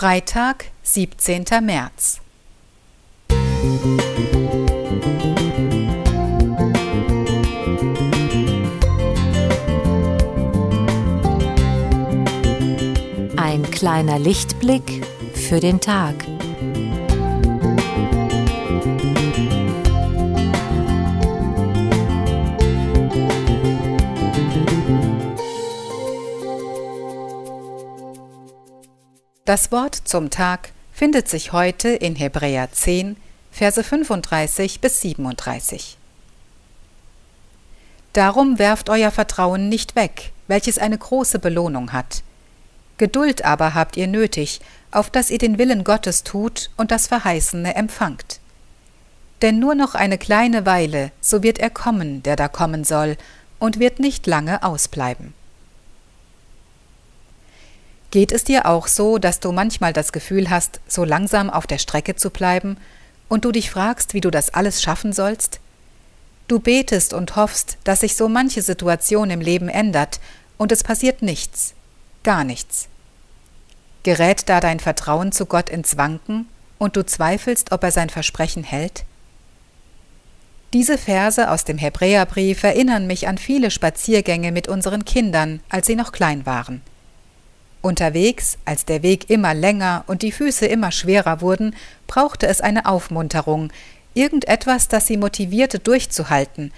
Freitag, 17. März. Ein kleiner Lichtblick für den Tag. Das Wort zum Tag findet sich heute in Hebräer 10, Verse 35 bis 37. Darum werft euer Vertrauen nicht weg, welches eine große Belohnung hat. Geduld aber habt ihr nötig, auf dass ihr den Willen Gottes tut und das Verheißene empfangt. Denn nur noch eine kleine Weile, so wird er kommen, der da kommen soll, und wird nicht lange ausbleiben. Geht es dir auch so, dass du manchmal das Gefühl hast, so langsam auf der Strecke zu bleiben und du dich fragst, wie du das alles schaffen sollst? Du betest und hoffst, dass sich so manche Situation im Leben ändert und es passiert nichts, gar nichts. Gerät da dein Vertrauen zu Gott ins Wanken und du zweifelst, ob er sein Versprechen hält? Diese Verse aus dem Hebräerbrief erinnern mich an viele Spaziergänge mit unseren Kindern, als sie noch klein waren. Unterwegs, als der Weg immer länger und die Füße immer schwerer wurden, brauchte es eine Aufmunterung, irgendetwas, das sie motivierte, durchzuhalten,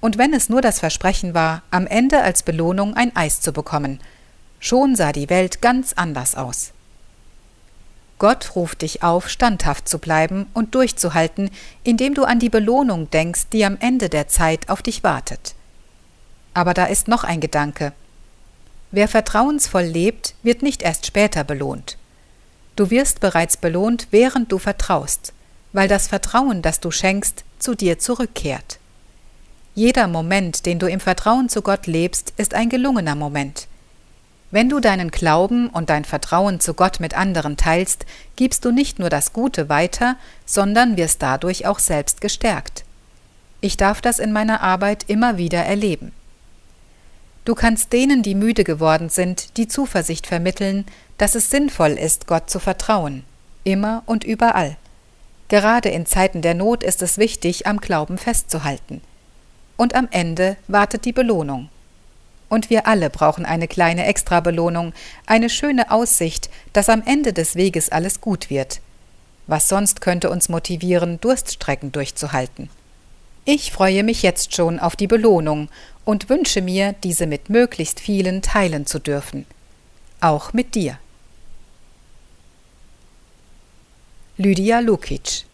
und wenn es nur das Versprechen war, am Ende als Belohnung ein Eis zu bekommen. Schon sah die Welt ganz anders aus. Gott ruft dich auf, standhaft zu bleiben und durchzuhalten, indem du an die Belohnung denkst, die am Ende der Zeit auf dich wartet. Aber da ist noch ein Gedanke, Wer vertrauensvoll lebt, wird nicht erst später belohnt. Du wirst bereits belohnt, während du vertraust, weil das Vertrauen, das du schenkst, zu dir zurückkehrt. Jeder Moment, den du im Vertrauen zu Gott lebst, ist ein gelungener Moment. Wenn du deinen Glauben und dein Vertrauen zu Gott mit anderen teilst, gibst du nicht nur das Gute weiter, sondern wirst dadurch auch selbst gestärkt. Ich darf das in meiner Arbeit immer wieder erleben. Du kannst denen, die müde geworden sind, die Zuversicht vermitteln, dass es sinnvoll ist, Gott zu vertrauen, immer und überall. Gerade in Zeiten der Not ist es wichtig, am Glauben festzuhalten. Und am Ende wartet die Belohnung. Und wir alle brauchen eine kleine Extrabelohnung, eine schöne Aussicht, dass am Ende des Weges alles gut wird. Was sonst könnte uns motivieren, Durststrecken durchzuhalten? Ich freue mich jetzt schon auf die Belohnung und wünsche mir, diese mit möglichst vielen teilen zu dürfen. Auch mit dir. Lydia Lukic